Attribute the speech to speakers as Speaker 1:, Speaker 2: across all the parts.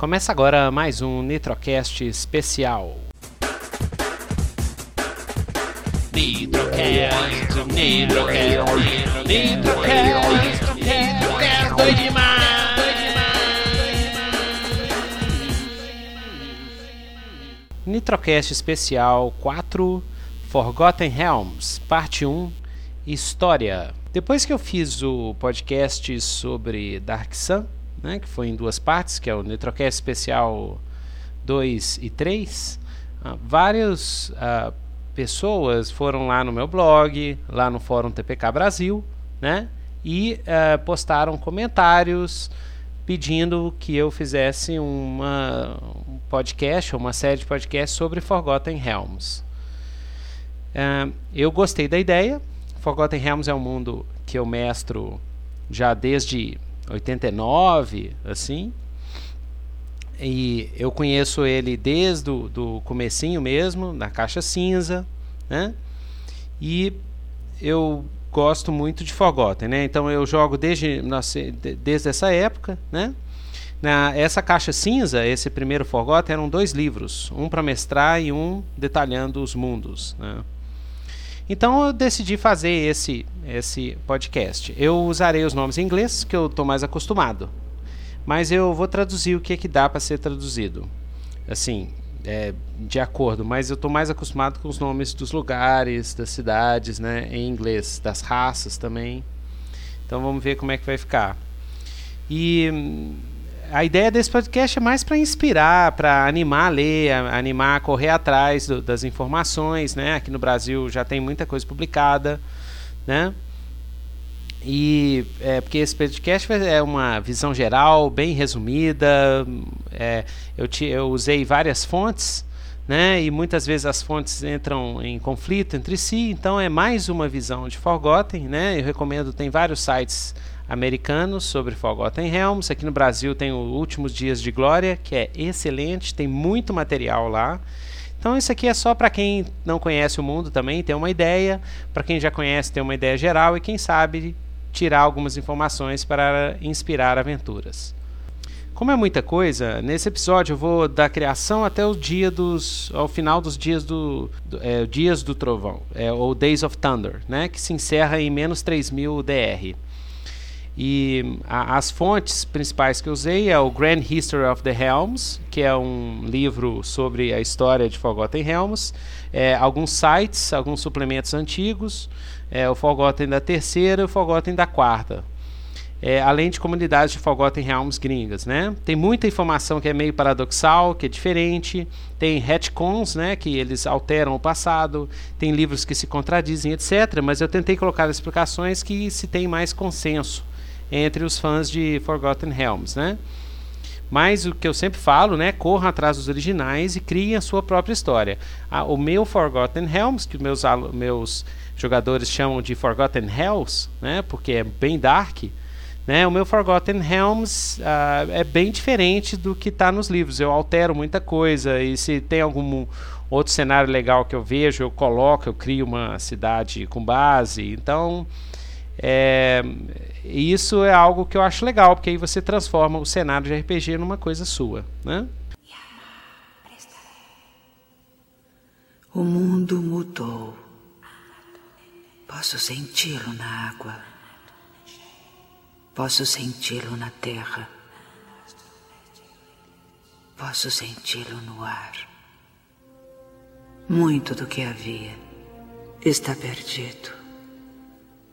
Speaker 1: Começa agora mais um Nitrocast especial. Nitrocast, Nitrocast, Nitrocast, Nitrocast, doido demais, Nitrocast especial 4, Forgotten Realms, parte 1, História. Depois que eu fiz o podcast sobre Dark Sun, né, que foi em duas partes, que é o Nitrocast Especial 2 e 3, uh, ah, várias uh, pessoas foram lá no meu blog, lá no Fórum TPK Brasil, né, e uh, postaram comentários pedindo que eu fizesse uma, um podcast, uma série de podcasts sobre Forgotten Realms. eu gostei da ideia. Forgotten Realms é um mundo que eu mestro já desde 89, assim. E eu conheço ele desde o do comecinho mesmo, na caixa cinza, né? E eu gosto muito de Forgotten, né? Então eu jogo desde, desde essa época, né? Na, essa caixa cinza, esse primeiro Forgotten, eram dois livros, um para mestrar e um detalhando os mundos, né? Então eu decidi fazer esse, esse podcast. Eu usarei os nomes em inglês, que eu estou mais acostumado. Mas eu vou traduzir o que, é que dá para ser traduzido. Assim, é, de acordo, mas eu estou mais acostumado com os nomes dos lugares, das cidades, né, em inglês, das raças também. Então vamos ver como é que vai ficar. E a ideia desse podcast é mais para inspirar, para animar a ler, a, animar a correr atrás do, das informações, né? Aqui no Brasil já tem muita coisa publicada, né? E é, porque esse podcast é uma visão geral, bem resumida. É, eu, te, eu usei várias fontes, né? E muitas vezes as fontes entram em conflito entre si. Então é mais uma visão de Forgotten, né? Eu recomendo, tem vários sites americanos sobre Forgotten Realms. Aqui no Brasil tem o Últimos Dias de Glória, que é excelente, tem muito material lá. Então isso aqui é só para quem não conhece o mundo também ter uma ideia, para quem já conhece ter uma ideia geral e quem sabe tirar algumas informações para inspirar aventuras. Como é muita coisa, nesse episódio eu vou da criação até o dia dos, ao final dos dias do, do é, dias do trovão, é, ou Days of Thunder, né, que se encerra em menos 3000 DR. E a, as fontes principais que eu usei é o Grand History of the Helms, que é um livro sobre a história de Forgotten Realms, é, alguns sites, alguns suplementos antigos, é, o Forgotten da terceira e o Forgotten da quarta. É, além de comunidades de Forgotten Realms gringas, né? Tem muita informação que é meio paradoxal, que é diferente. Tem retcons, né? Que eles alteram o passado. Tem livros que se contradizem, etc. Mas eu tentei colocar explicações que se tem mais consenso entre os fãs de Forgotten Realms, né? Mas o que eu sempre falo, né? Corram atrás dos originais e criem a sua própria história. Ah, o meu Forgotten Realms, que meus, meus jogadores chamam de Forgotten Hells, né? Porque é bem dark. Né? O meu Forgotten Realms uh, é bem diferente do que está nos livros. Eu altero muita coisa e se tem algum outro cenário legal que eu vejo, eu coloco, eu crio uma cidade com base. Então, é, isso é algo que eu acho legal, porque aí você transforma o cenário de RPG numa coisa sua, né?
Speaker 2: O mundo mudou. Posso senti-lo na água. Posso senti-lo na terra. Posso senti-lo no ar. Muito do que havia está perdido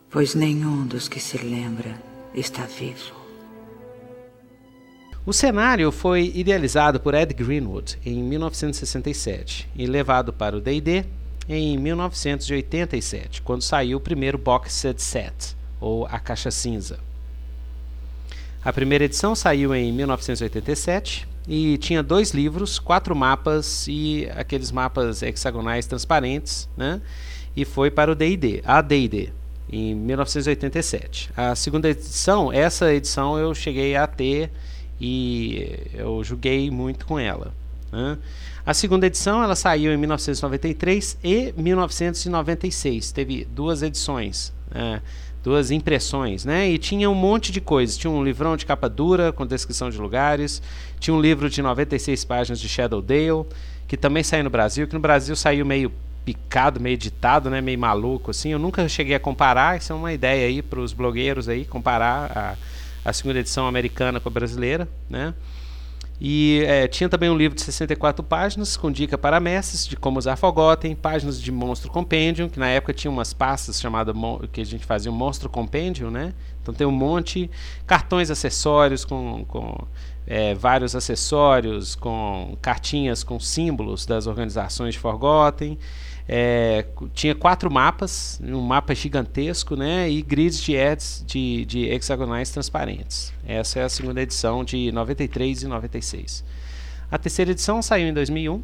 Speaker 2: pois nenhum dos que se lembra está vivo.
Speaker 1: O cenário foi idealizado por Ed Greenwood em 1967 e levado para o D&D em 1987, quando saiu o primeiro box set, ou a caixa cinza. A primeira edição saiu em 1987 e tinha dois livros, quatro mapas e aqueles mapas hexagonais transparentes, né? E foi para o D&D, a D&D, em 1987. A segunda edição, essa edição eu cheguei a ter e eu joguei muito com ela. Né? A segunda edição ela saiu em 1993 e 1996. Teve duas edições. Né? duas impressões, né? E tinha um monte de coisas. Tinha um livrão de capa dura com descrição de lugares, tinha um livro de 96 páginas de Shadow Dale, que também saiu no Brasil, que no Brasil saiu meio picado, meio editado, né? Meio maluco assim. Eu nunca cheguei a comparar, isso é uma ideia aí para os blogueiros aí comparar a, a segunda edição americana com a brasileira, né? E é, tinha também um livro de 64 páginas com dica para mestres de como usar Forgotten, páginas de Monstro Compendium, que na época tinha umas pastas chamadas que a gente fazia um Monstro Compendium, né? Então tem um monte, cartões acessórios com, com é, vários acessórios, com cartinhas com símbolos das organizações de Forgotten. É, tinha quatro mapas, um mapa gigantesco, né? E grids de de, de hexagonais transparentes. Essa é a segunda edição de 93 e 96. A terceira edição saiu em 2001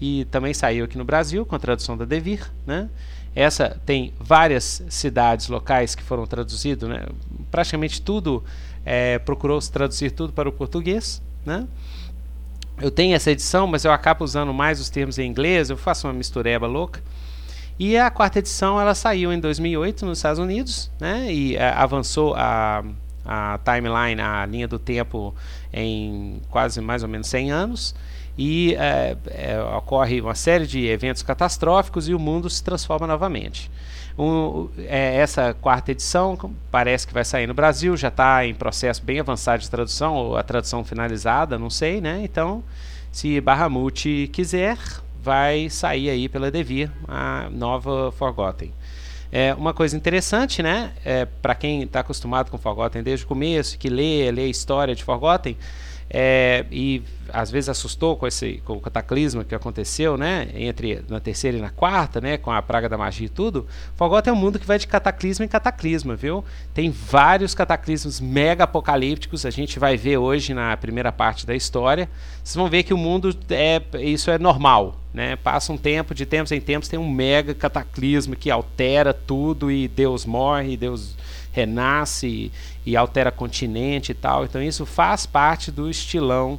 Speaker 1: e também saiu aqui no Brasil com a tradução da Devir, né? Essa tem várias cidades locais que foram traduzidas, né? Praticamente tudo é, procurou se traduzir tudo para o português, né? Eu tenho essa edição, mas eu acabo usando mais os termos em inglês, eu faço uma mistureba louca. E a quarta edição ela saiu em 2008 nos Estados Unidos, né? E é, avançou a, a timeline, a linha do tempo em quase mais ou menos 100 anos. E é, é, ocorre uma série de eventos catastróficos e o mundo se transforma novamente. Um, é, essa quarta edição parece que vai sair no Brasil, já está em processo bem avançado de tradução, ou a tradução finalizada, não sei, né? Então, se Barramute quiser, vai sair aí pela Devir a nova Forgotten. É, uma coisa interessante, né? É, Para quem está acostumado com Forgotten desde o começo, que lê, lê a história de Forgotten, é, e às vezes assustou com esse com o cataclisma que aconteceu, né, entre na terceira e na quarta, né, com a praga da magia e tudo. Fogota é um mundo que vai de cataclisma em cataclisma, viu? Tem vários cataclismos mega apocalípticos, a gente vai ver hoje na primeira parte da história. Vocês vão ver que o mundo é isso é normal, né? Passa um tempo, de tempos em tempos tem um mega cataclisma que altera tudo e Deus morre, Deus renasce e, altera continente e tal. Então isso faz parte do estilão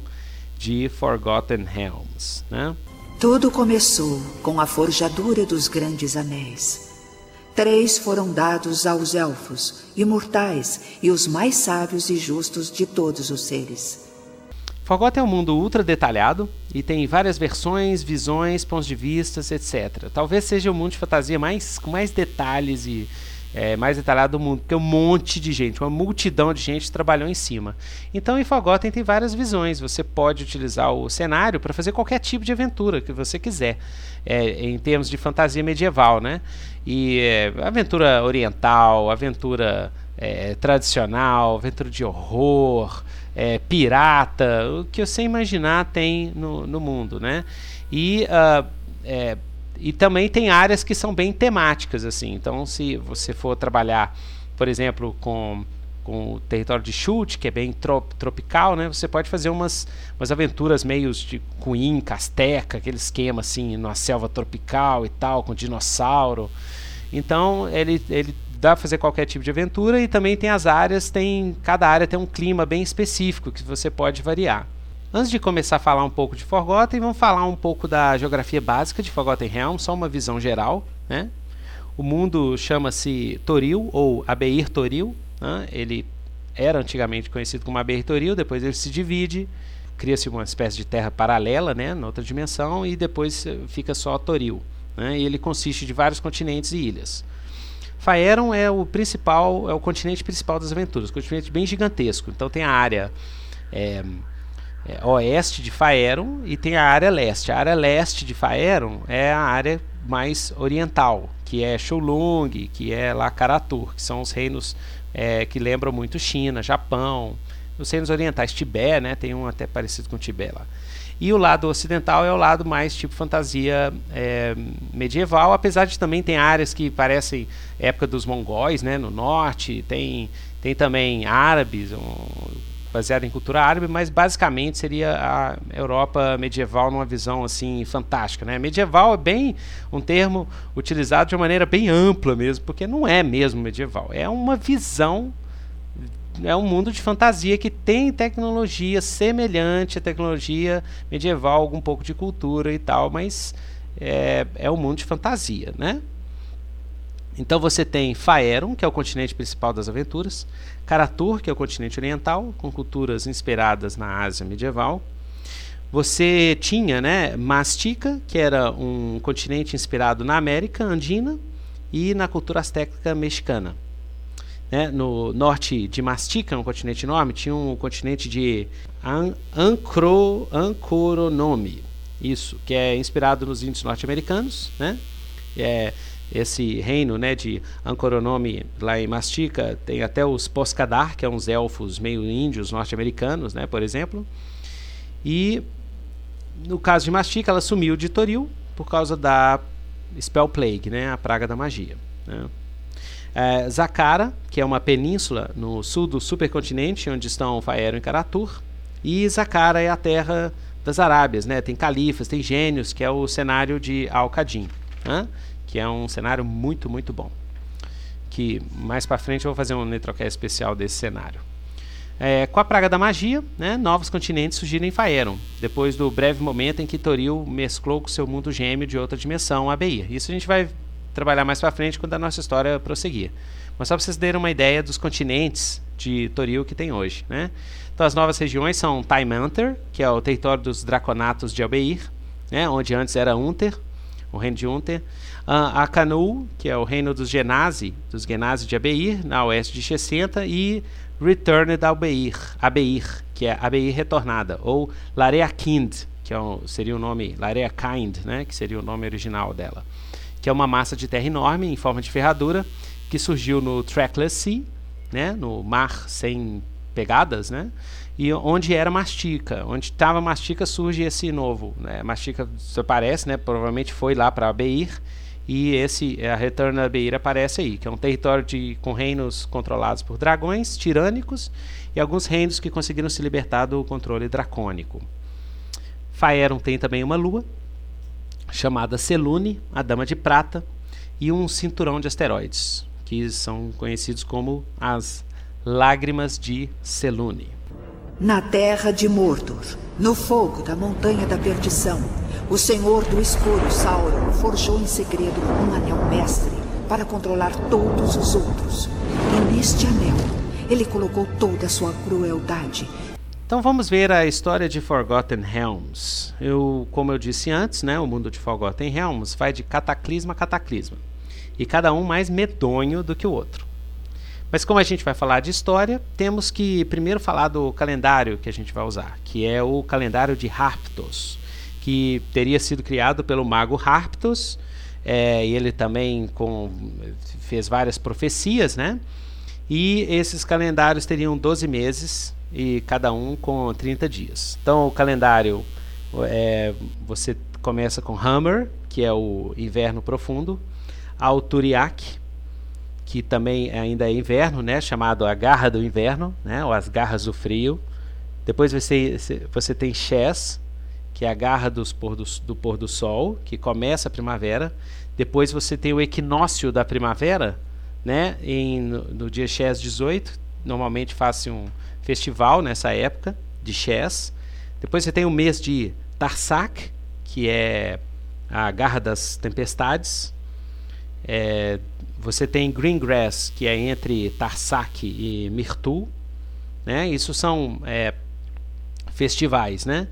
Speaker 1: de Forgotten Realms. Né?
Speaker 2: Tudo começou com a forjadura dos grandes anéis. Três foram dados aos elfos, imortais e os mais sábios e justos de todos os seres.
Speaker 1: Forgotten é um mundo ultra detalhado e tem várias versões, visões, pontos de vista, etc. Talvez seja o mundo de fantasia mais, com mais detalhes e é, mais detalhado do mundo, porque um monte de gente, uma multidão de gente trabalhou em cima. Então, em Forgotten tem várias visões. Você pode utilizar o cenário para fazer qualquer tipo de aventura que você quiser, é, em termos de fantasia medieval, né? E é, aventura oriental, aventura é, tradicional, aventura de horror, é, pirata, o que você imaginar tem no, no mundo, né? E uh, e também tem áreas que são bem temáticas, assim. Então, se você for trabalhar, por exemplo, com, com o território de chute, que é bem trop, tropical, né? Você pode fazer umas, umas aventuras meio de com Inca, aquele esquema assim, na selva tropical e tal, com dinossauro. Então, ele, ele dá para fazer qualquer tipo de aventura e também tem as áreas, tem cada área tem um clima bem específico que você pode variar. Antes de começar a falar um pouco de Forgotten, vamos falar um pouco da geografia básica de Forgotten Realms, só uma visão geral. Né? O mundo chama-se Toril, ou Abeir Toril. Né? Ele era antigamente conhecido como Abeir Toril, depois ele se divide, cria-se uma espécie de terra paralela, né, na outra dimensão, e depois fica só Toril. Né? E ele consiste de vários continentes e ilhas. Faeron é o principal, é o continente principal das aventuras, um continente bem gigantesco. Então tem a área é, é, oeste de Faeron e tem a área leste. A área leste de Faeron é a área mais oriental, que é Shulung, que é lá Karatur, que são os reinos é, que lembram muito China, Japão, os reinos orientais, Tibete, né, tem um até parecido com Tibete lá. E o lado ocidental é o lado mais tipo fantasia é, medieval, apesar de também tem áreas que parecem época dos mongóis, né, no norte, tem, tem também árabes, um, baseada em cultura árabe, mas basicamente seria a Europa medieval numa visão assim fantástica, né? Medieval é bem um termo utilizado de uma maneira bem ampla mesmo, porque não é mesmo medieval, é uma visão é um mundo de fantasia que tem tecnologia semelhante à tecnologia medieval, algum pouco de cultura e tal, mas é, é um mundo de fantasia, né? Então você tem Faeron, que é o continente principal das aventuras, Karatur, que é o continente oriental, com culturas inspiradas na Ásia medieval. Você tinha né, Mastica, que era um continente inspirado na América Andina e na cultura azteca mexicana. Né, no norte de Mastica, um continente enorme, tinha um continente de An Ancro Ancoronome, isso, que é inspirado nos índios norte-americanos, né? É, esse reino né, de Ancoronome lá em Mastica tem até os Poscadar, que são é uns elfos meio índios norte-americanos, né, por exemplo. E no caso de Mastica, ela sumiu de Toril por causa da Spell Plague, né, a praga da magia. Né. É, Zakara, que é uma península no sul do supercontinente, onde estão Faero e Karatur. E Zakara é a terra das Arábias, né? Tem califas, tem gênios, que é o cenário de Al-Qadim, né? Que é um cenário muito, muito bom. Que mais para frente eu vou fazer um Netrocast especial desse cenário. É, com a praga da magia, né, novos continentes surgiram em Faeron, depois do breve momento em que Toril mesclou com seu mundo gêmeo de outra dimensão, a Beir. Isso a gente vai trabalhar mais para frente quando a nossa história prosseguir. Mas só para vocês terem uma ideia dos continentes de Toril que tem hoje. Né? Então as novas regiões são Taimanter, que é o território dos Draconatos de Albeir, né, onde antes era Unter, o reino de Unter. Uh, Akanu, que é o reino dos Genasi, dos Genasi de Abeir, na oeste de 60, e Returned Albeir, Abeir, que é Abeir retornada, ou Lareakind, que é o, seria o nome, Lareakind, né, que seria o nome original dela, que é uma massa de terra enorme em forma de ferradura, que surgiu no Trackless Sea, né, no mar sem pegadas, né, e onde era Mastica, onde estava Mastica surge esse novo, né, Mastica aparece, né, provavelmente foi lá para Abeir, e esse a Return da Beira aparece aí, que é um território de, com reinos controlados por dragões tirânicos e alguns reinos que conseguiram se libertar do controle dracônico. Faeron tem também uma lua chamada Selune, a Dama de Prata, e um cinturão de asteroides, que são conhecidos como as Lágrimas de Selune.
Speaker 2: Na terra de Mordor, no fogo da Montanha da Perdição, o Senhor do Escuro, Sauron, forjou em segredo um anel mestre para controlar todos os outros. E neste anel, ele colocou toda a sua crueldade.
Speaker 1: Então vamos ver a história de Forgotten Realms. Eu, como eu disse antes, né, o mundo de Forgotten Realms vai de cataclisma a cataclisma. E cada um mais medonho do que o outro. Mas como a gente vai falar de história, temos que primeiro falar do calendário que a gente vai usar, que é o calendário de Harptos que teria sido criado pelo mago Harptos, é, e ele também com, fez várias profecias, né? E esses calendários teriam 12 meses e cada um com 30 dias. Então o calendário é, você começa com Hammer, que é o inverno profundo, Alturiak, que também ainda é inverno, né, chamado a garra do inverno, né, ou as garras do frio. Depois você, você tem Chess, que é a garra dos pôr do, do pôr do sol, que começa a primavera. Depois você tem o equinócio da primavera, né? Em, no, no dia Chess 18, normalmente faz um festival nessa época de Chess. Depois você tem o mês de Tarsak, que é a garra das tempestades. É, você tem Greengrass, que é entre Tarsak e Mirtul. Né? Isso são é, festivais, né?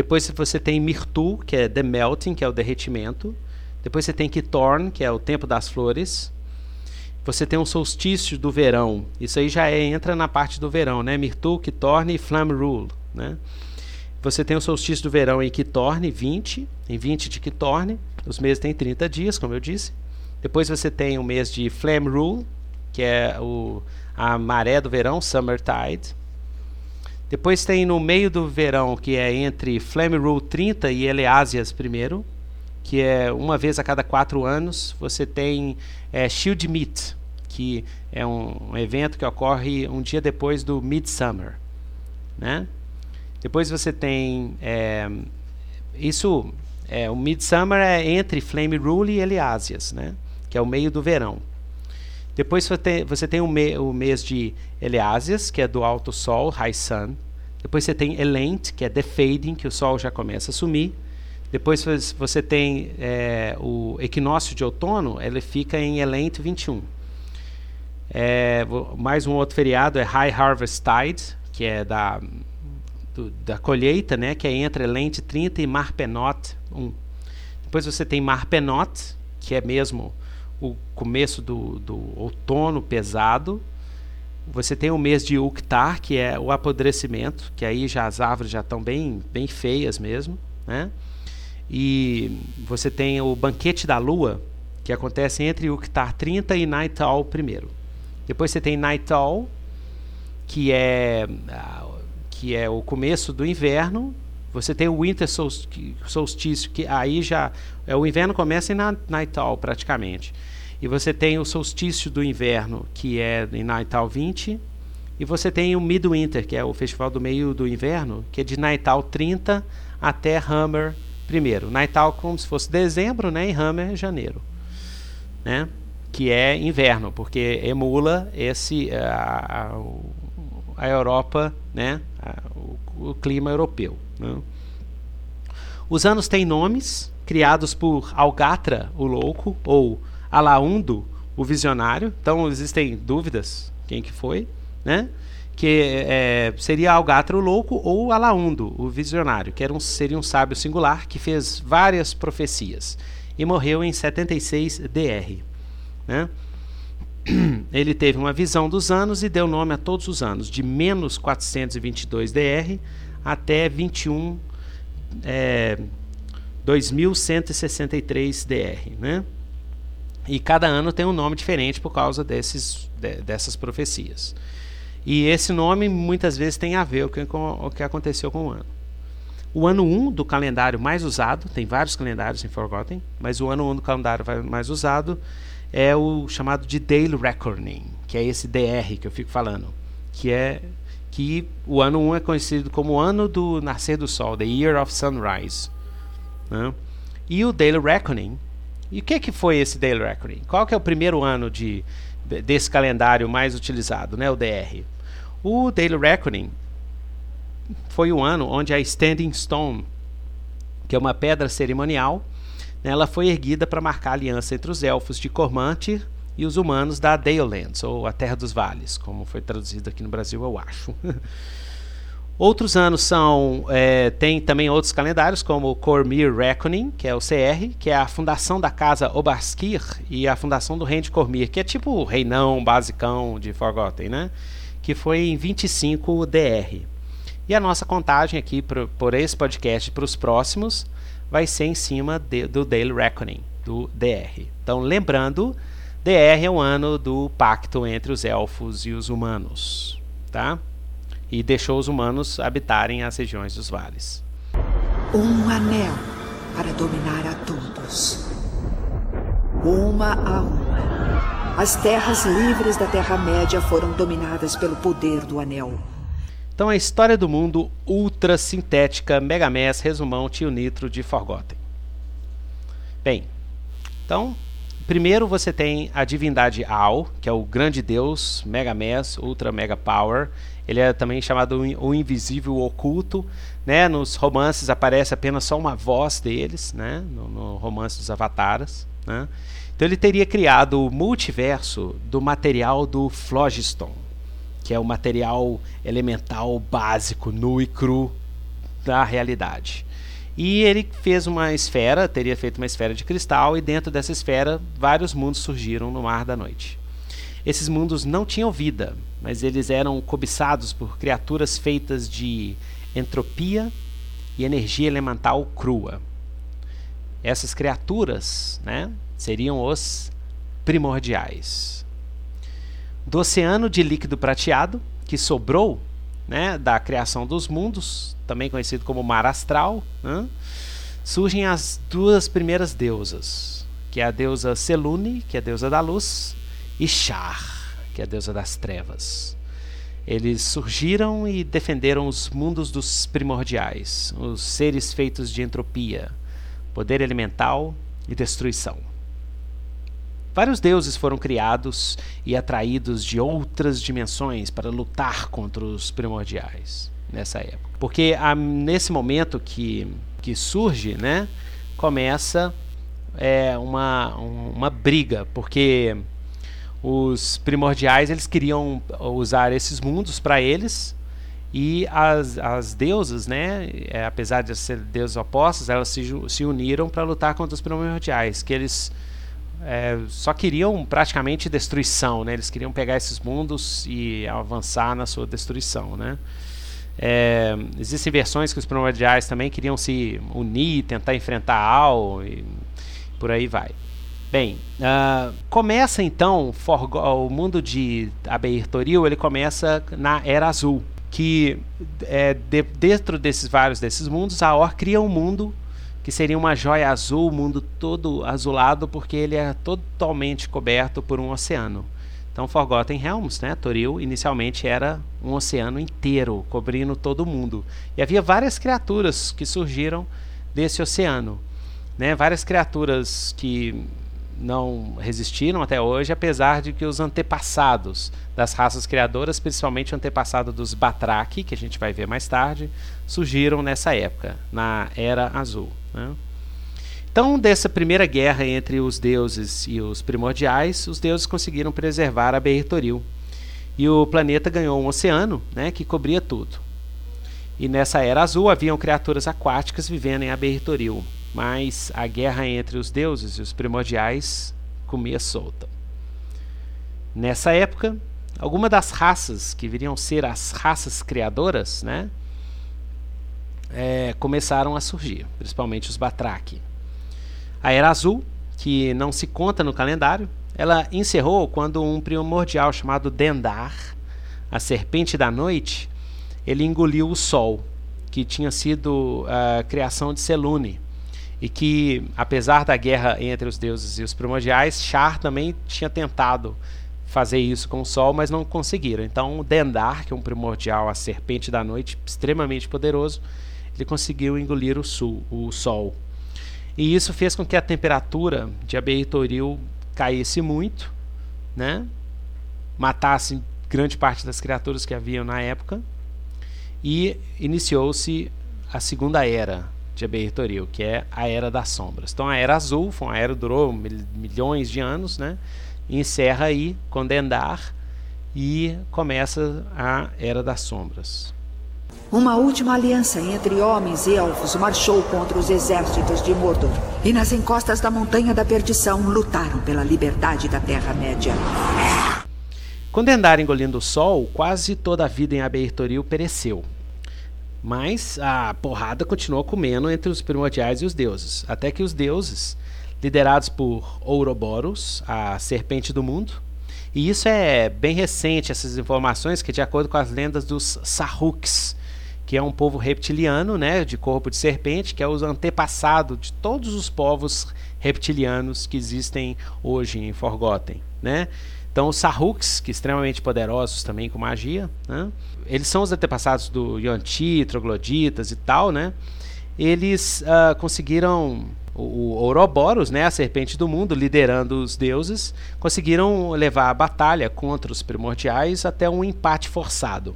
Speaker 1: Depois você tem Mirtu, que é The Melting, que é o derretimento. Depois você tem Kitorn, que é o tempo das flores. Você tem um solstício do verão. Isso aí já é, entra na parte do verão, né? Mirtu, Kitorn e Flam Rule, né? Você tem o solstício do verão em Kitorn, 20, em 20 de Kitorn. Os meses têm 30 dias, como eu disse. Depois você tem o mês de Flame Rule, que é o, a maré do verão, Summer Tide. Depois tem no meio do verão, que é entre Flame Rule 30 e Eleasias primeiro, que é uma vez a cada quatro anos. Você tem é, Shield Meet, que é um, um, evento que ocorre um dia depois do Midsummer. Né? Depois você tem. É, isso. É, o Midsummer é entre Flame Rule e Eleasias, né? que é o meio do verão. Depois você tem, você tem o, me, o mês de Eleásias, que é do alto sol, High Sun. Depois você tem Elent, que é The Fading, que o sol já começa a sumir. Depois você tem é, o equinócio de outono, ele fica em Elente 21. É, mais um outro feriado é High Harvest Tide, que é da, do, da colheita, né, que é entre Elente 30 e Marpenot 1. Depois você tem Marpenot, que é mesmo o começo do, do outono pesado. Você tem o mês de Uktar, que é o apodrecimento, que aí já as árvores já estão bem, bem feias mesmo, né? E você tem o banquete da lua, que acontece entre Uktar 30 e Nightal primeiro. Depois você tem Nightal, que é que é o começo do inverno. Você tem o Winter Solstício, que aí já é o inverno começa em Nightal praticamente. E você tem o solstício do inverno, que é em Natal 20. E você tem o Midwinter, que é o festival do meio do inverno, que é de Natal 30 até Hammer primeiro. Natal como se fosse dezembro, né? E Hammer janeiro, né? Que é inverno, porque emula esse a, a, a Europa, né? A, o, o, clima europeu. Né? Os anos têm nomes criados por Algatra, o louco, ou Alaundo, o visionário. Então existem dúvidas quem que foi, né? Que é, seria Algatra o louco ou Alaundo, o visionário, que era um, seria um sábio singular que fez várias profecias e morreu em 76 DR. Né? Ele teve uma visão dos anos e deu nome a todos os anos, de menos 422 DR até 21 é, 2163 DR. Né? E cada ano tem um nome diferente por causa desses, de, dessas profecias. E esse nome muitas vezes tem a ver com, o que aconteceu com o ano. O ano 1 um do calendário mais usado, tem vários calendários em Forgotten, mas o ano 1 um do calendário mais usado é o chamado de Daily Reckoning, que é esse DR que eu fico falando, que é que o ano 1 um é conhecido como o ano do nascer do sol, the Year of Sunrise. Né? E o Daily Reckoning e o que, que foi esse Daily Reckoning? Qual que é o primeiro ano de, desse calendário mais utilizado, né, o DR? O Daily Reckoning foi o ano onde a Standing Stone, que é uma pedra cerimonial, né, ela foi erguida para marcar a aliança entre os elfos de Cormantir e os humanos da Dalelands, ou a Terra dos Vales, como foi traduzido aqui no Brasil, eu acho. Outros anos são. É, tem também outros calendários, como o Cormir Reckoning, que é o CR, que é a fundação da casa Obaskir e a fundação do reino de Cormir, que é tipo o reinão basicão de Forgotten, né? Que foi em 25 DR. E a nossa contagem aqui por, por esse podcast para os próximos vai ser em cima de, do Daily Reckoning, do DR. Então, lembrando, DR é o ano do pacto entre os elfos e os humanos, tá? E deixou os humanos habitarem as regiões dos vales.
Speaker 2: Um anel para dominar a todos. Uma a uma. As terras livres da Terra-média foram dominadas pelo poder do anel.
Speaker 1: Então a história do mundo ultra sintética Megamess resumão Tio Nitro de Forgotten. Bem, então primeiro você tem a divindade Al, que é o grande deus Megamess Ultra Mega Power, ele é também chamado o invisível oculto, né? Nos romances aparece apenas só uma voz deles, né? No, no romance dos Avataras, né? Então ele teria criado o multiverso do material do Phlogiston, que é o material elemental básico, nu e cru da realidade. E ele fez uma esfera, teria feito uma esfera de cristal, e dentro dessa esfera vários mundos surgiram no mar da noite. Esses mundos não tinham vida, mas eles eram cobiçados por criaturas feitas de entropia e energia elemental crua. Essas criaturas né, seriam os primordiais. Do oceano de líquido prateado, que sobrou né, da criação dos mundos, também conhecido como mar astral, né, surgem as duas primeiras deusas, que é a deusa Selune, que é a deusa da luz, e Shar, que é a deusa das trevas. Eles surgiram e defenderam os mundos dos primordiais, os seres feitos de entropia, poder elemental e destruição. Vários deuses foram criados e atraídos de outras dimensões para lutar contra os primordiais nessa época. Porque a, nesse momento que que surge, né, começa é, uma, uma briga, porque os primordiais eles queriam usar esses mundos para eles. E as, as deusas, né, é, apesar de ser deusas opostas, elas se, se uniram para lutar contra os primordiais, que eles é, só queriam praticamente destruição, né? Eles queriam pegar esses mundos e avançar na sua destruição, né? É, existem versões que os primordiais também queriam se unir, tentar enfrentar Al e por aí vai. Bem, uh, começa então o mundo de Abeir Toril, ele começa na Era Azul, que é, de, dentro desses vários desses mundos, a Or cria um mundo que seria uma joia azul, o mundo todo azulado, porque ele é totalmente coberto por um oceano. Então, Forgotten Realms, né, Toril, inicialmente era um oceano inteiro, cobrindo todo o mundo. E havia várias criaturas que surgiram desse oceano. Né, várias criaturas que não resistiram até hoje, apesar de que os antepassados das raças criadoras, principalmente o antepassado dos Batraki, que a gente vai ver mais tarde, surgiram nessa época, na Era Azul. Né? Então, dessa primeira guerra entre os deuses e os primordiais, os deuses conseguiram preservar a Beirtoril. E o planeta ganhou um oceano né, que cobria tudo. E nessa Era Azul haviam criaturas aquáticas vivendo em Abertoril mas a guerra entre os deuses e os primordiais comia solta. Nessa época, algumas das raças que viriam ser as raças criadoras, né, é, começaram a surgir, principalmente os Batraki. A Era Azul, que não se conta no calendário, ela encerrou quando um primordial chamado Dendar, a Serpente da Noite, ele engoliu o Sol, que tinha sido a criação de Selune e que, apesar da guerra entre os deuses e os primordiais, Char também tinha tentado fazer isso com o Sol, mas não conseguiram. Então, Dendar, que é um primordial, a serpente da noite, extremamente poderoso, ele conseguiu engolir o, sul, o Sol. E isso fez com que a temperatura de Abeitoril caísse muito, né? matasse grande parte das criaturas que haviam na época, e iniciou-se a Segunda Era, de Abertoril, que é a Era das Sombras. Então a Era Azul foi uma era que durou milhões de anos, né? E encerra aí com Dendar e começa a Era das Sombras.
Speaker 2: Uma última aliança entre homens e elfos marchou contra os exércitos de Mordor. E nas encostas da Montanha da Perdição lutaram pela liberdade da Terra-média.
Speaker 1: Com Dendar engolindo o sol, quase toda a vida em Abertoril pereceu. Mas a porrada continuou comendo entre os primordiais e os deuses, até que os deuses, liderados por Ouroboros, a serpente do mundo, e isso é bem recente, essas informações, que de acordo com as lendas dos Sahuks, que é um povo reptiliano, né, de corpo de serpente, que é o antepassado de todos os povos reptilianos que existem hoje em Forgotten, né? Então os Sahuks, que extremamente poderosos também com magia, né? eles são os antepassados do Yuan-Ti, trogloditas e tal, né? Eles uh, conseguiram o, o Ouroboros, né, a serpente do mundo, liderando os deuses, conseguiram levar a batalha contra os primordiais até um empate forçado.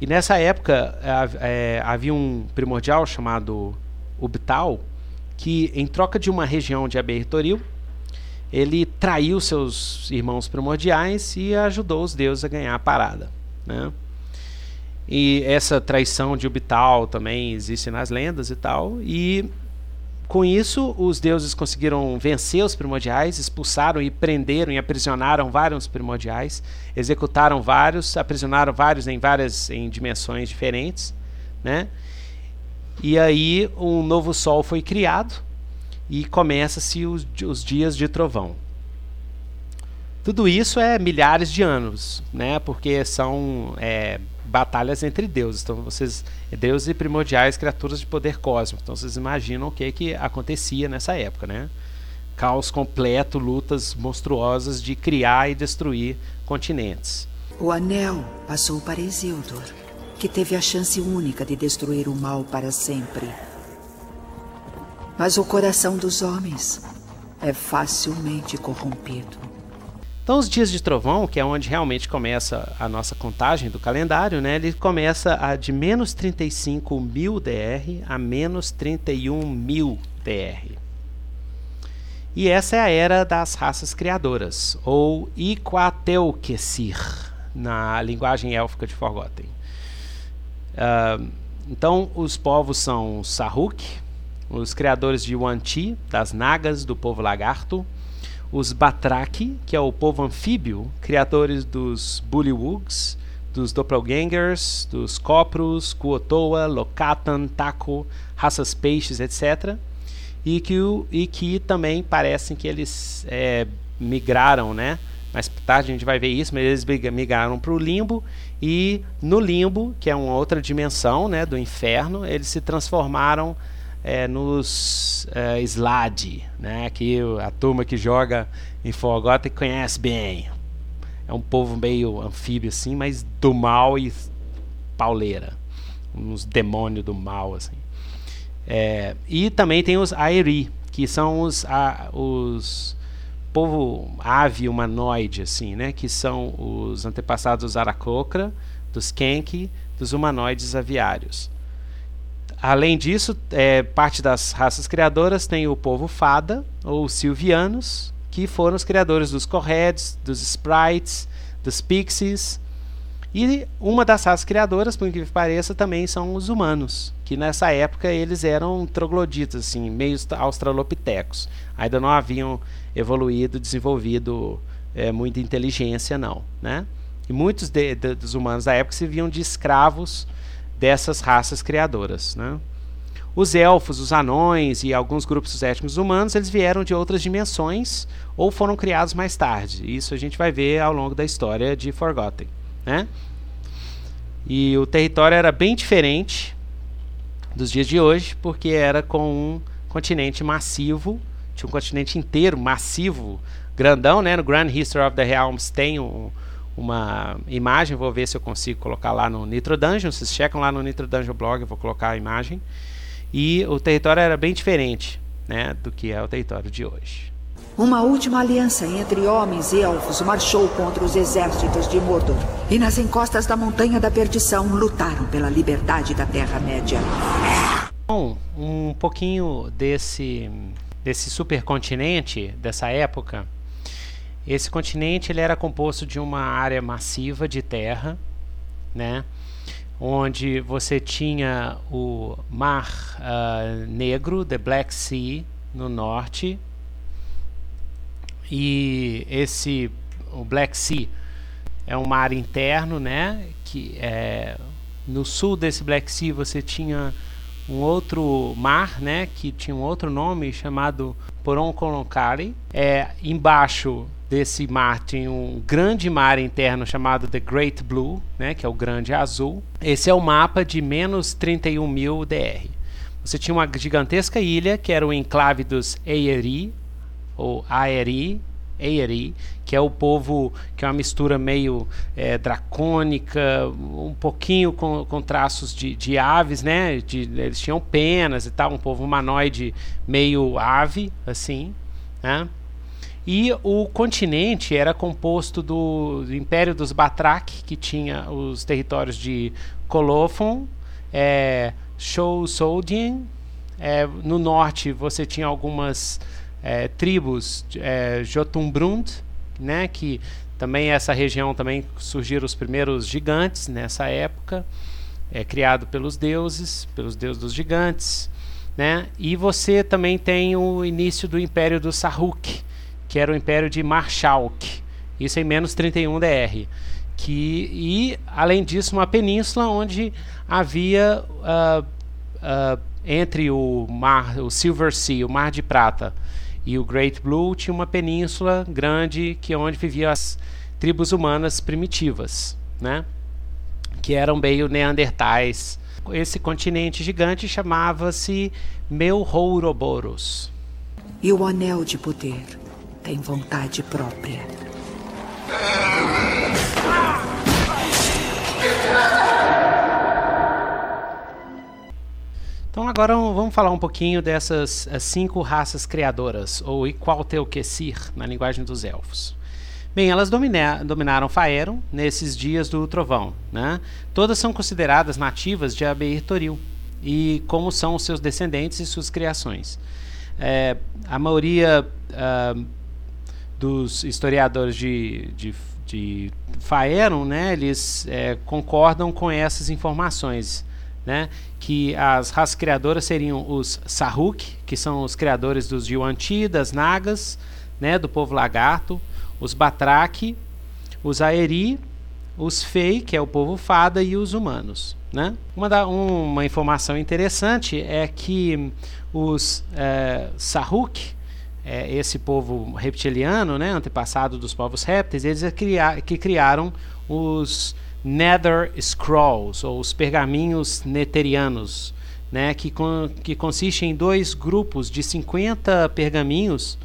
Speaker 1: E nessa época é, havia um primordial chamado Ubtal, que em troca de uma região de Abertoril, ele traiu seus irmãos primordiais e ajudou os deuses a ganhar a parada. Né? E essa traição de Ubital também existe nas lendas e tal. E com isso, os deuses conseguiram vencer os primordiais, expulsaram e prenderam e aprisionaram vários primordiais, executaram vários, aprisionaram vários em várias em dimensões diferentes, né? E aí um novo sol foi criado e começa-se os, os dias de trovão. Tudo isso é milhares de anos, né? Porque são é, batalhas entre deuses. Então vocês, deuses e primordiais, criaturas de poder cósmico. Então vocês imaginam o que que acontecia nessa época, né? Caos completo, lutas monstruosas de criar e destruir continentes.
Speaker 2: O anel passou para Isildur, que teve a chance única de destruir o mal para sempre. Mas o coração dos homens é facilmente corrompido.
Speaker 1: Então, os dias de trovão, que é onde realmente começa a nossa contagem do calendário, né, ele começa a de menos 35 mil DR a menos 31 mil DR. E essa é a era das raças criadoras, ou Iquatelquesir, na linguagem élfica de Forgotten. Uh, então, os povos são Sahuk, os criadores de Wanti, das Nagas, do povo lagarto, os Batraki, que é o povo anfíbio, criadores dos Bullywugs, dos Doppelgangers, dos Copros, Kuotoa, Lokatan, Taco, raças peixes, etc. E que, e que também parecem que eles é, migraram, né? Mais tarde a gente vai ver isso, mas eles migraram para o limbo e no limbo, que é uma outra dimensão né, do inferno, eles se transformaram é, nos é, Slade, né? Que a turma que joga em Forgotten conhece bem. É um povo meio anfíbio assim, mas do mal e pauleira. Uns demônios do mal assim. É, e também tem os Aeri, que são os, a, os povo ave humanoide, assim, né? Que são os antepassados dos Aracocra, dos Kenki, dos humanoides aviários. Além disso, é, parte das raças criadoras tem o povo Fada, ou Silvianos, que foram os criadores dos Correds, dos Sprites, dos Pixies. E uma das raças criadoras, por incrível que pareça, também são os humanos, que nessa época eles eram trogloditas, assim, meio australopitecos. Ainda não haviam evoluído, desenvolvido é, muita inteligência, não. Né? E muitos de, de, dos humanos da época se viam de escravos dessas raças criadoras. Né? Os elfos, os anões e alguns grupos étnicos humanos, eles vieram de outras dimensões ou foram criados mais tarde. Isso a gente vai ver ao longo da história de Forgotten. Né? E o território era bem diferente dos dias de hoje, porque era com um continente massivo, tinha um continente inteiro massivo, grandão, né? No Grand History of the Realms tem um, uma imagem, vou ver se eu consigo colocar lá no Nitro Dungeon, vocês checam lá no Nitro Dungeon blog, eu vou colocar a imagem. E o território era bem diferente né, do que é o território de hoje.
Speaker 2: Uma última aliança entre homens e elfos marchou contra os exércitos de Mordor. E nas encostas da Montanha da Perdição lutaram pela liberdade da Terra-média.
Speaker 1: Bom, um pouquinho desse, desse supercontinente, dessa época, esse continente ele era composto de uma área massiva de terra, né? onde você tinha o Mar uh, Negro, the Black Sea, no norte, e esse o Black Sea é um mar interno, né? Que é no sul desse Black Sea você tinha um outro mar, né? Que tinha um outro nome chamado Poroncolocari. É embaixo desse mar tem um grande mar interno chamado The Great Blue, né, que é o Grande Azul. Esse é o mapa de menos 31 mil DR. Você tinha uma gigantesca ilha, que era o enclave dos Aeri, ou Aeri, Aeri, que é o povo que é uma mistura meio é, dracônica, um pouquinho com, com traços de, de aves, né? De, eles tinham penas e tal, um povo humanoide meio ave, assim, né? E o continente era composto do, Império dos Batrak, que tinha os territórios de Colophon, é. É, no norte você tinha algumas é, tribos, é, Jotunbrund, né, que também essa região também surgiram os primeiros gigantes nessa época, é, criado pelos deuses, pelos deuses dos gigantes. Né? E você também tem o início do Império do Sarruk, que era o Império de Marchalk, isso em menos 31 DR. Que, e, além disso, uma península onde havia uh, uh, entre o mar, o Silver Sea, o Mar de Prata, e o Great Blue, tinha uma península grande que é onde viviam as tribos humanas primitivas, né? que eram meio neandertais. Esse continente gigante chamava-se Melhouroboros.
Speaker 2: E o Anel de Poder tem vontade própria.
Speaker 1: Então agora vamos falar um pouquinho dessas cinco raças criadoras, ou Iqualteuquesir, na linguagem dos elfos. Bem, elas domina dominaram Faeron nesses dias do trovão. Né? Todas são consideradas nativas de Abeir-Toril, e como são seus descendentes e suas criações. É, a maioria uh, dos historiadores de, de, de Faeron, né, eles é, concordam com essas informações, né, que as raças criadoras seriam os Sahuk, que são os criadores dos Yuan-Ti, das Nagas, né, do povo lagarto, os Batraki, os Aeri, os Fei, que é o povo fada, e os humanos. Né? Uma, da, uma informação interessante é que os é, é, esse povo reptiliano, né, antepassado dos povos répteis, eles é criar, que criaram os Nether Scrolls, ou os pergaminhos neterianos, né, que, con, que consistem em dois grupos de 50 pergaminhos,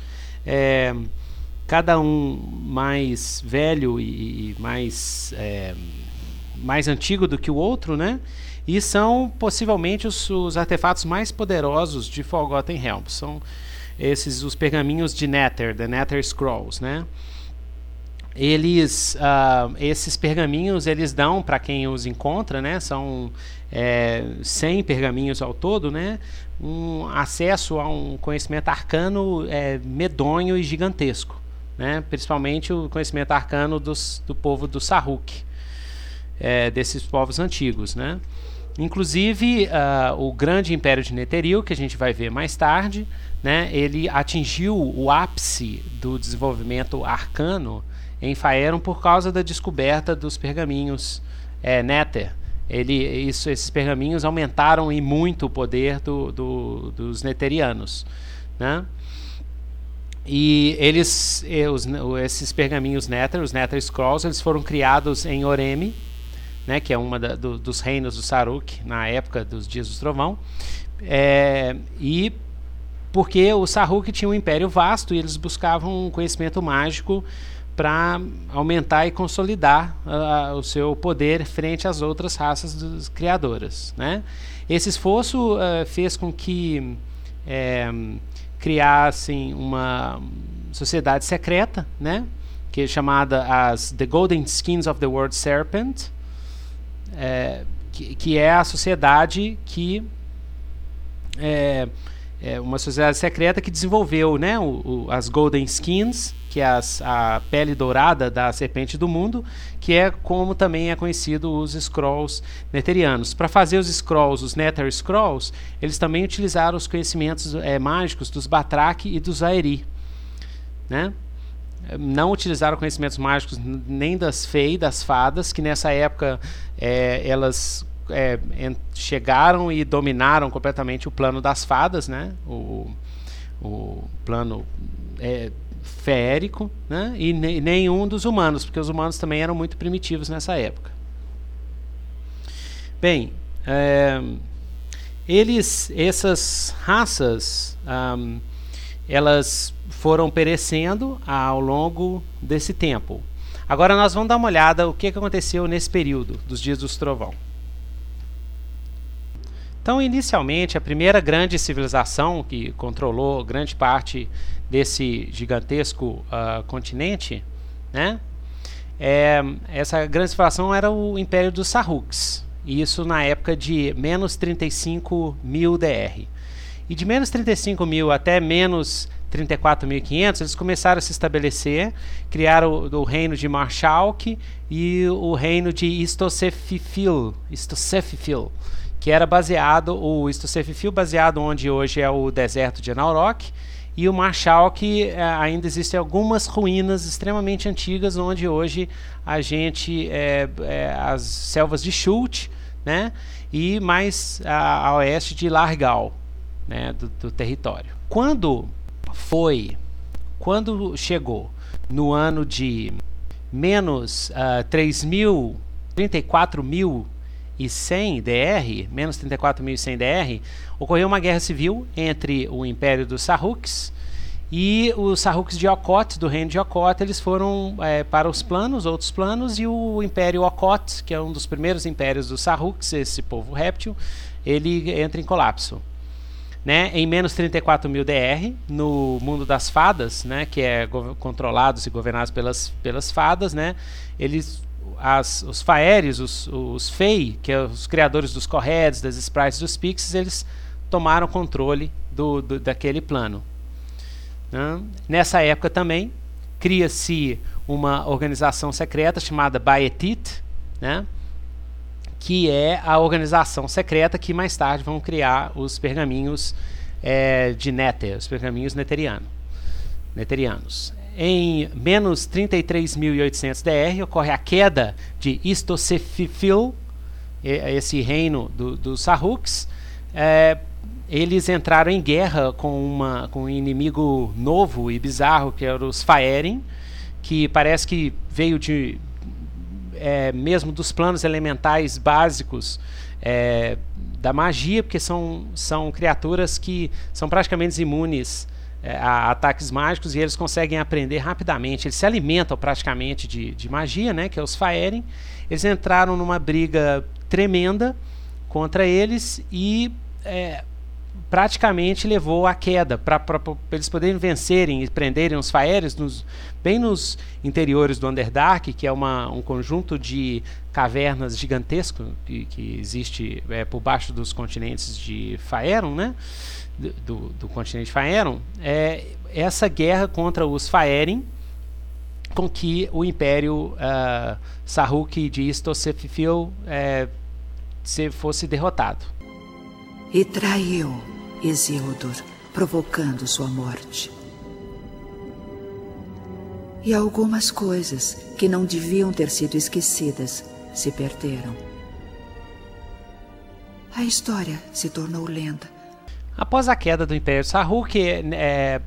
Speaker 1: é, cada um mais velho e, e mais é, mais antigo do que o outro, né? E são possivelmente os, os artefatos mais poderosos de Forgotten Realms. São esses os pergaminhos de Nether, The Nether Scrolls, né? Eles, uh, esses pergaminhos, eles dão para quem os encontra, né? São é, 100 pergaminhos ao todo, né? Um acesso a um conhecimento arcano é, medonho e gigantesco, né? Principalmente o conhecimento arcano dos, do povo do Saruk é, desses povos antigos, né? Inclusive, uh, o grande império de Netheril, que a gente vai ver mais tarde, né, ele atingiu o ápice do desenvolvimento arcano em Faeron por causa da descoberta dos pergaminhos é, Nether. Ele, isso, esses pergaminhos aumentaram e muito o poder do, do, dos Neterianos. Né? E eles, os, esses pergaminhos Nether, os Nether Scrolls, eles foram criados em Oremi, né, que é da, do, dos reinos do Saruk na época dos Dias do Trovão. É, e porque o Saruk tinha um império vasto e eles buscavam um conhecimento mágico para aumentar e consolidar uh, o seu poder frente às outras raças criadoras. Né? Esse esforço uh, fez com que é, criassem uma sociedade secreta, né? que é chamada as The Golden Skins of the World Serpent, é, que, que, é a sociedade que é, é, uma sociedade secreta que desenvolveu né, o, o, as Golden Skins, que é as, a pele dourada da serpente do mundo, que é como também é conhecido os Scrolls Neterianos. Para fazer os Scrolls, os Nether Scrolls, eles também utilizaram os conhecimentos é, mágicos dos Batraki e dos Aeri. Né? não utilizaram conhecimentos mágicos nem das Fei, das fadas, que nessa época é, elas é, chegaram e dominaram completamente o plano das fadas, né? o, o plano é, né? e ne nenhum dos humanos, porque os humanos também eram muito primitivos nessa época. Bem, é, eles, essas raças, um, elas foram perecendo ao longo desse tempo. Agora nós vamos dar uma olhada o que aconteceu nesse período dos dias dos trovão. Então, inicialmente, a primeira grande civilização que controlou grande parte desse gigantesco uh, continente, né? É, essa grande civilização era o Império dos Saruks, e isso na época de menos 35 mil DR. E de menos 35 mil até menos 34.500, eles começaram a se estabelecer, criaram o, o reino de Marshalk e o reino de Istosefifil, Istosefifil que era baseado, o Istosefifil baseado onde hoje é o deserto de Anaurok, e o Marshalk eh, ainda existem algumas ruínas extremamente antigas onde hoje a gente é, é, as selvas de Shult, né, e mais a, a oeste de Largal, né, do, do território. Quando foi quando chegou no ano de menos uh, 3.000, 34.100 DR, menos 34.100 DR, ocorreu uma guerra civil entre o Império dos Saruks e os Saruks de Okot, do reino de Okot, eles foram é, para os planos, outros planos, e o Império Okot, que é um dos primeiros impérios dos Saruks, esse povo réptil, ele entra em colapso. né, em menos 34 mil DR, no mundo das fadas, né, que é controlados e governados pelas, pelas fadas, né, eles, as, os Faeres, os, os Fei, que é os criadores dos Correds, das Sprites dos Pixies, eles tomaram controle do, do daquele plano. Né? Nessa época também, cria-se uma organização secreta chamada Baetit, né, que é a organização secreta que mais tarde vão criar os pergaminhos é, de Nether, os pergaminhos neteriano, neterianos. Em menos 33.800 DR ocorre a queda de Istosefifil, esse reino do, dos Saruks. É, eles entraram em guerra com, uma, com um inimigo novo e bizarro, que era os Faerin, que parece que veio de é, mesmo dos planos elementais básicos é, da magia, porque são, são criaturas que são praticamente imunes é, a ataques mágicos e eles conseguem aprender rapidamente. Eles se alimentam praticamente de, de magia, né, que é os Faerin. Eles entraram numa briga tremenda contra eles e é, praticamente levou à queda para eles poderem vencerem e prenderem os Faeres nos, bem nos interiores do Underdark, que é uma, um conjunto de cavernas gigantesco que, que existe é, por baixo dos continentes de Faeron, né? Do, do continente Faeron, é essa guerra contra os Faerin com que o Império uh, Sarruk de Istosefifil é, se fosse derrotado.
Speaker 2: E traiu Isildur, provocando sua morte. E algumas coisas que não deviam ter sido esquecidas se perderam. A história se tornou lenda.
Speaker 1: Após a queda do Império Sarruk, é,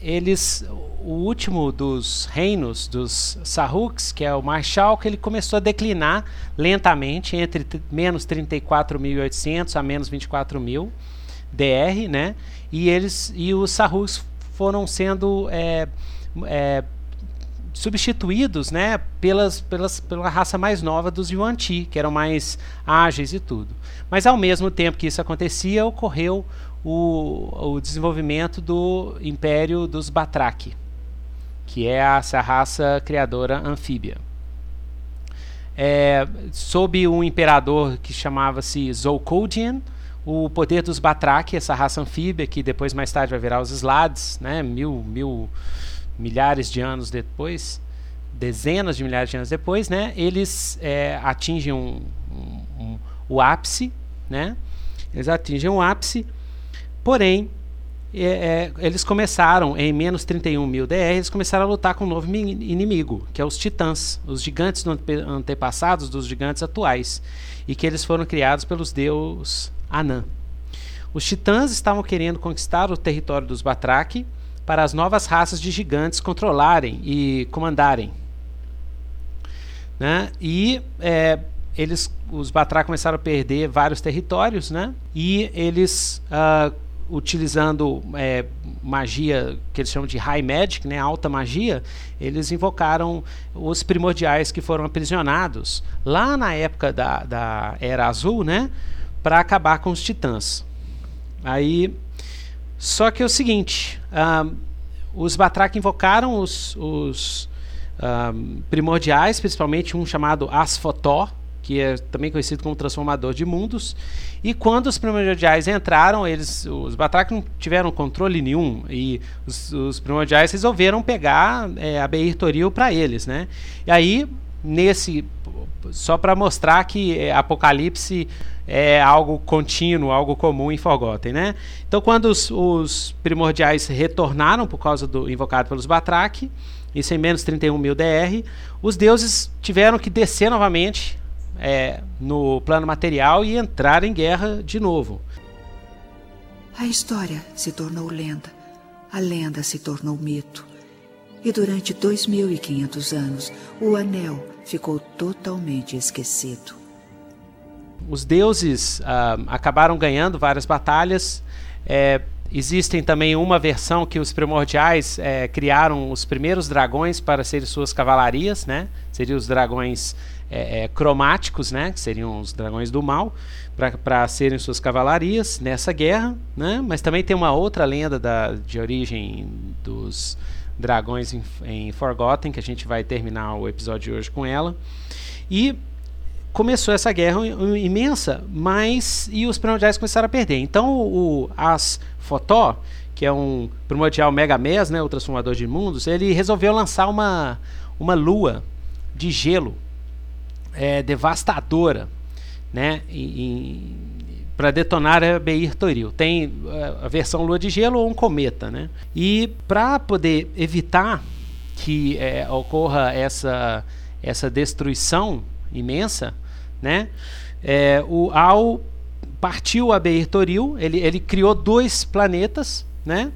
Speaker 1: eles, o último dos reinos dos Sarruks, que é o Marshal, que ele começou a declinar lentamente entre menos 34.800 a menos 24.000 DR, né? E eles e os Sarruks foram sendo é, é, substituídos, né, pelas, pelas, pela raça mais nova dos Yuan-Ti, que eram mais ágeis e tudo. Mas ao mesmo tempo que isso acontecia, ocorreu o, o desenvolvimento do Império dos Batraki, que é essa raça criadora anfíbia. É, sob um imperador que chamava-se Zolkodian, o poder dos Batraki, essa raça anfíbia que depois mais tarde vai virar os Slads, né, mil, mil milhares de anos depois, dezenas de milhares de anos depois, né, eles é, atingem um, um, um, o ápice, né, eles atingem o ápice, porém é, é, eles começaram em menos 31 mil DR, eles começaram a lutar com um novo inimigo, que é os titãs, os gigantes antepassados dos gigantes atuais, e que eles foram criados pelos deuses Anã. Os titãs estavam querendo conquistar o território dos Batraki para as novas raças de gigantes controlarem e comandarem. Né? E é, eles, os Batraki começaram a perder vários territórios, né? E eles, uh, utilizando é, magia que eles chamam de high magic, né? Alta magia, eles invocaram os primordiais que foram aprisionados lá na época da, da Era Azul, né? para acabar com os titãs. Aí, só que é o seguinte, uh, os Batrak invocaram os, os uh, primordiais, principalmente um chamado Asfotó, que é também conhecido como transformador de mundos. E quando os primordiais entraram, eles, os Batrak não tiveram controle nenhum e os, os primordiais resolveram pegar é, a Beir Toril para eles, né? E aí nesse só para mostrar que é, Apocalipse é algo contínuo, algo comum em Forgotten, né? Então, quando os, os, primordiais retornaram por causa do invocado pelos Batrak, isso em menos 31 mil DR, os deuses tiveram que descer novamente é, no plano material e entrar em guerra de novo.
Speaker 2: A história se tornou lenda, a lenda se tornou mito. E durante 2.500 anos, o anel ficou totalmente esquecido.
Speaker 1: Os deuses uh, acabaram ganhando várias batalhas. É, existem também uma versão que os primordiais é, criaram os primeiros dragões para serem suas cavalarias, né? Seriam os dragões é, é, cromáticos, né, que seriam os dragões do mal, para serem suas cavalarias nessa guerra, né? Mas também tem uma outra lenda da, de origem dos dragões em, em Forgotten, que a gente vai terminar o episódio de hoje com ela. E começou essa guerra imensa, mas e os primordiais começaram a perder. Então o, as Fotó, que é um primordial Mega Mes, né, o transformador de mundos, ele resolveu lançar uma uma lua de gelo é, devastadora, né, para detonar a Beir Toril. Tem é, a versão lua de gelo ou um cometa, né? E para poder evitar que é, ocorra essa essa destruição imensa, né? É, o Al partiu a Beir Toril, ele, ele criou dois planetas, né?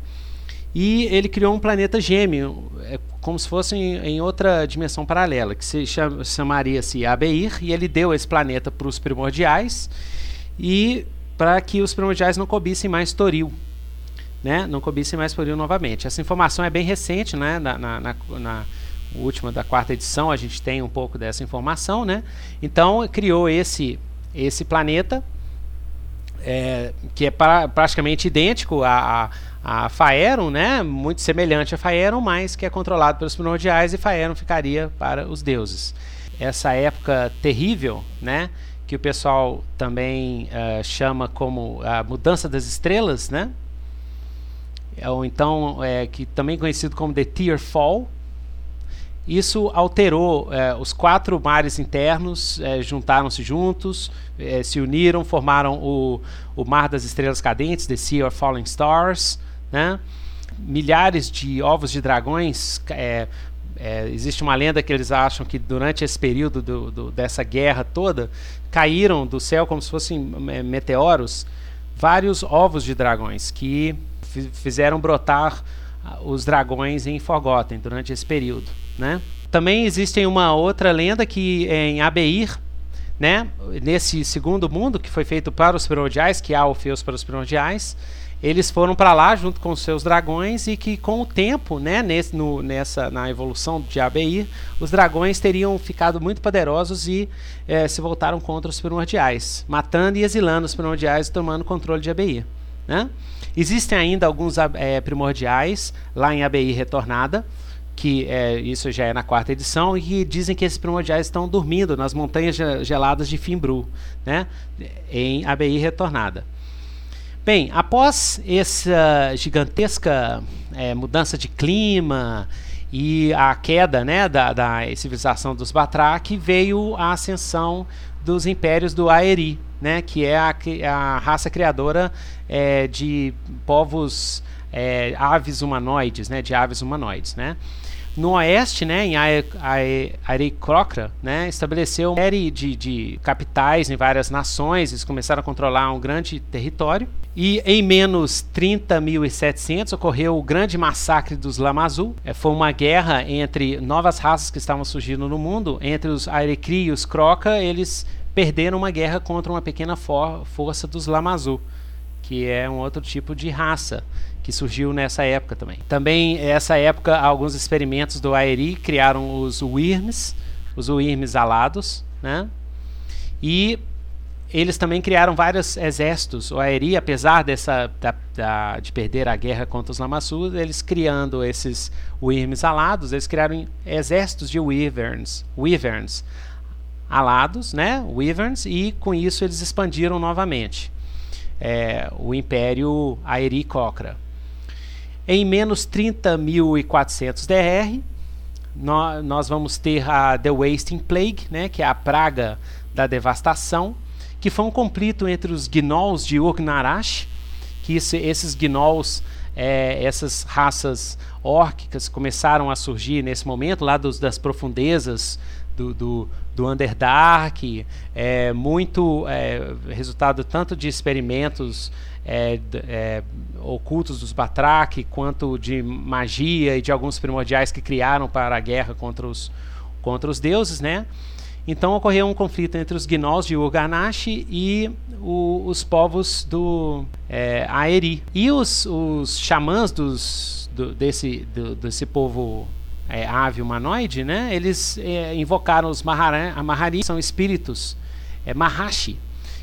Speaker 1: E ele criou um planeta gêmeo, é, como se fosse em, em, outra dimensão paralela, que se cham, chamaria-se Abeir, e ele deu esse planeta para os primordiais, e para que os primordiais não cobrissem mais Toril, né? Não cobrissem mais Toril novamente. Essa informação é bem recente, né? Na, na, na, na última da quarta edição a gente tem um pouco dessa informação, né? Então criou esse esse planeta é, que é pra, praticamente idêntico a, a, a Faeron, né? Muito semelhante a Faeron, mas que é controlado pelos primordiais e Faeron ficaria para os deuses. Essa época terrível, né? Que o pessoal também uh, chama como a mudança das estrelas, né? Ou então, é, que também conhecido como The Tear Fall, isso alterou é, os quatro mares internos, é, juntaram-se juntos, é, se uniram, formaram o, o Mar das Estrelas Cadentes, The Sea of Falling Stars. Né? Milhares de ovos de dragões. É, é, existe uma lenda que eles acham que durante esse período do, do, dessa guerra toda caíram do céu como se fossem é, meteoros vários ovos de dragões que fizeram brotar os dragões em Forgotten durante esse período né? Também existe uma outra lenda que é em Abeir, né, nesse segundo mundo que foi feito para os primordiais, que há o Feus para os primordiais, eles foram para lá junto com os seus dragões e que com o tempo, né, nesse, no, nessa, na evolução de Abeir, os dragões teriam ficado muito poderosos e é, se voltaram contra os primordiais, matando e exilando os primordiais e tomando controle de Abeir. Né? Existem ainda alguns é, primordiais lá em Abeir Retornada, que é, isso já é na quarta edição, e dizem que esses primordiais estão dormindo nas montanhas geladas de Fimbru, né, em ABI retornada. Bem, após essa gigantesca é, mudança de clima e a queda né, da, da civilização dos Batrak, veio a ascensão dos impérios do Aeri, né, que é a, a raça criadora é, de povos é, aves humanoides, né, de aves humanoides, né. No oeste, né, em Aricrocra, né, estabeleceu uma série de, de capitais em várias nações, eles começaram a controlar um grande território. E em menos 30.700 ocorreu o grande massacre dos Lamazul. É, foi uma guerra entre novas raças que estavam surgindo no mundo, entre os Arekri e os Croca, eles perderam uma guerra contra uma pequena for força dos Lamazul, que é um outro tipo de raça que surgiu nessa época também. Também nessa época alguns experimentos do Aeri criaram os Wyrms, os Wyrms alados, né? E eles também criaram vários exércitos. O Aeri, apesar dessa da, da, de perder a guerra contra os Lamassus, eles criando esses Wyrms alados, eles criaram exércitos de Wyverns, Wyverns alados, né? Wyverns, e com isso eles expandiram novamente é, o Império Aeri-Cocra. Em menos 30.400 DR, nós, nós vamos ter a The Wasting Plague, né, que é a praga da devastação, que foi um conflito entre os gnolls de Ugnarash, que esse, esses gnolls, é, essas raças órquicas começaram a surgir nesse momento, lá dos, das profundezas do, do, do Underdark, é, muito é, resultado tanto de experimentos é, é, ocultos dos Batrak, quanto de magia e de alguns primordiais que criaram para a guerra contra os, contra os deuses, né? Então ocorreu um conflito entre os gnolls de Urganash e o, os povos do é, Aeri. E os, os xamãs dos, do, desse, do, desse povo é, ave humanoide, né? Eles é, invocaram os Mahari, são espíritos é, Mahashi,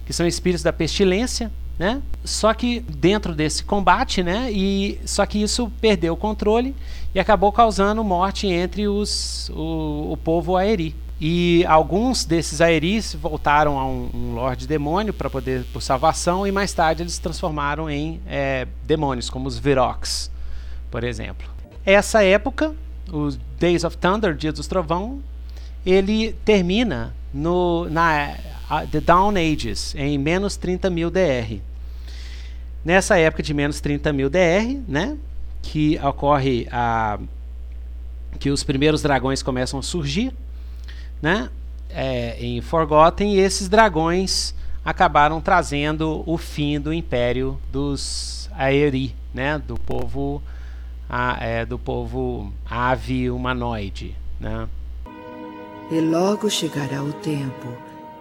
Speaker 1: que são espíritos da pestilência, né? Só que dentro desse combate, né? E só que isso perdeu o controle e acabou causando morte entre os o, o povo aeri. E alguns desses aeris voltaram a um, um Lorde Demônio para poder por salvação e mais tarde eles se transformaram em é, demônios, como os Virox, por exemplo. Essa época os Days of Thunder, Dia dos Trovão, ele termina no, na The Down Ages, em menos 30 mil DR. Nessa época de menos 30 mil DR, né, que ocorre a que os primeiros dragões começam a surgir, né, é, em Forgotten, e esses dragões acabaram trazendo o fim do império dos Aeri, né, do povo a, é, do povo ave humanoide. Né?
Speaker 2: E logo chegará o tempo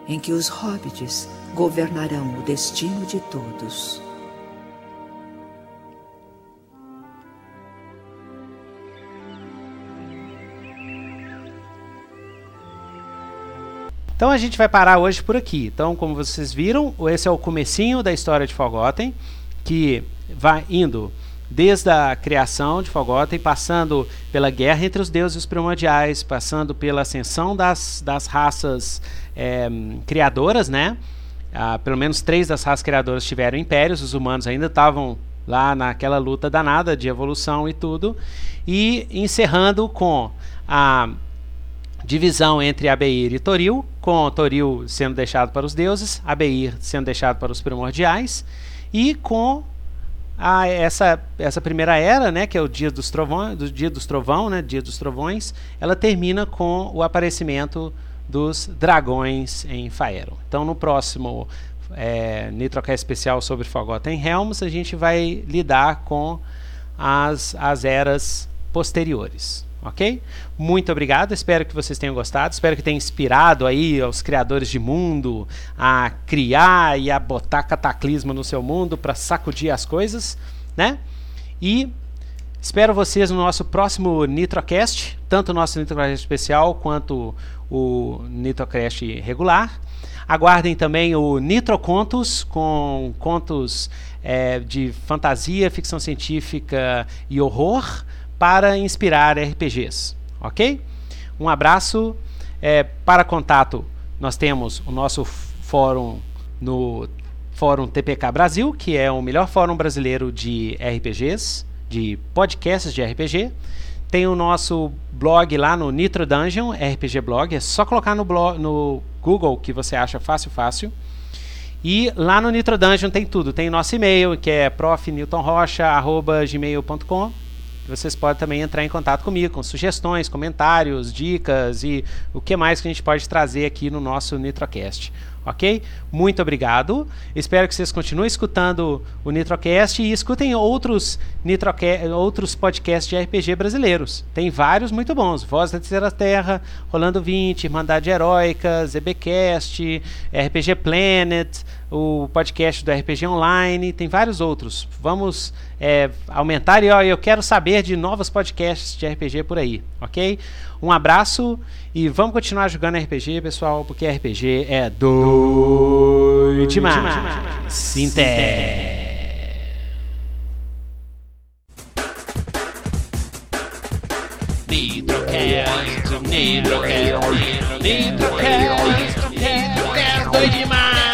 Speaker 2: em que os hobbits governarão o destino de todos.
Speaker 1: Então a gente vai parar hoje por aqui. Então, como vocês viram, esse é o comecinho da história de Forgotten, que vai indo desde a criação de Forgotten, passando pela guerra entre os deuses e primordiais, passando pela ascensão das, das raças é, criadoras, né? Ah, pelo menos três das raças criadoras tiveram impérios, os humanos ainda estavam lá naquela luta danada de evolução e tudo, e encerrando com a divisão entre Abeir e Toril, com Toril sendo deixado para os deuses, Abeir sendo deixado para os primordiais, e com a essa, essa primeira era, né, que é o dia dos trovões, do dia dos trovão, né, dia dos trovões, ela termina com o aparecimento dos dragões em Faeron. Então, no próximo é, Nitrocast especial sobre Forgotten Realms, a gente vai lidar com as, as eras posteriores ok? Muito obrigado, espero que vocês tenham gostado, espero que tenha inspirado aí os criadores de mundo a criar e a botar cataclismo no seu mundo para sacudir as coisas, né? E espero vocês no nosso próximo Nitrocast, tanto o nosso Nitrocast especial quanto o Nitrocast regular. Aguardem também o Nitro Contos, com contos é, de fantasia, ficção científica e horror para inspirar RPGs, ok? Um abraço. É, para contato, nós temos o nosso fórum no Fórum TPK Brasil, que é o melhor fórum brasileiro de RPGs, de podcasts de RPG. Tem o nosso blog lá no Nitro Dungeon, RPG Blog. É só colocar no, blog, no Google que você acha fácil, fácil. E lá no Nitro Dungeon tem tudo. Tem nosso e-mail, que é profnewtonrocha.gmail.com vocês podem também entrar em contato comigo com sugestões, comentários, dicas e o que mais que a gente pode trazer aqui no nosso Nitrocast. Ok? Muito obrigado. Espero que vocês continuem escutando o Nitrocast e escutem outros, outros podcasts de RPG brasileiros. Tem vários muito bons: Voz da Terceira Terra, Rolando 20, Irmandade Heróica, ZBcast, RPG Planet o podcast do RPG Online, tem vários outros. Vamos é, aumentar e ó, eu quero saber de novos podcasts de RPG por aí, ok? Um abraço e vamos continuar jogando RPG, pessoal, porque RPG é doido demais. Sinté. Nitrocast, Nitrocast, Nitrocast, Nitrocast, doido demais.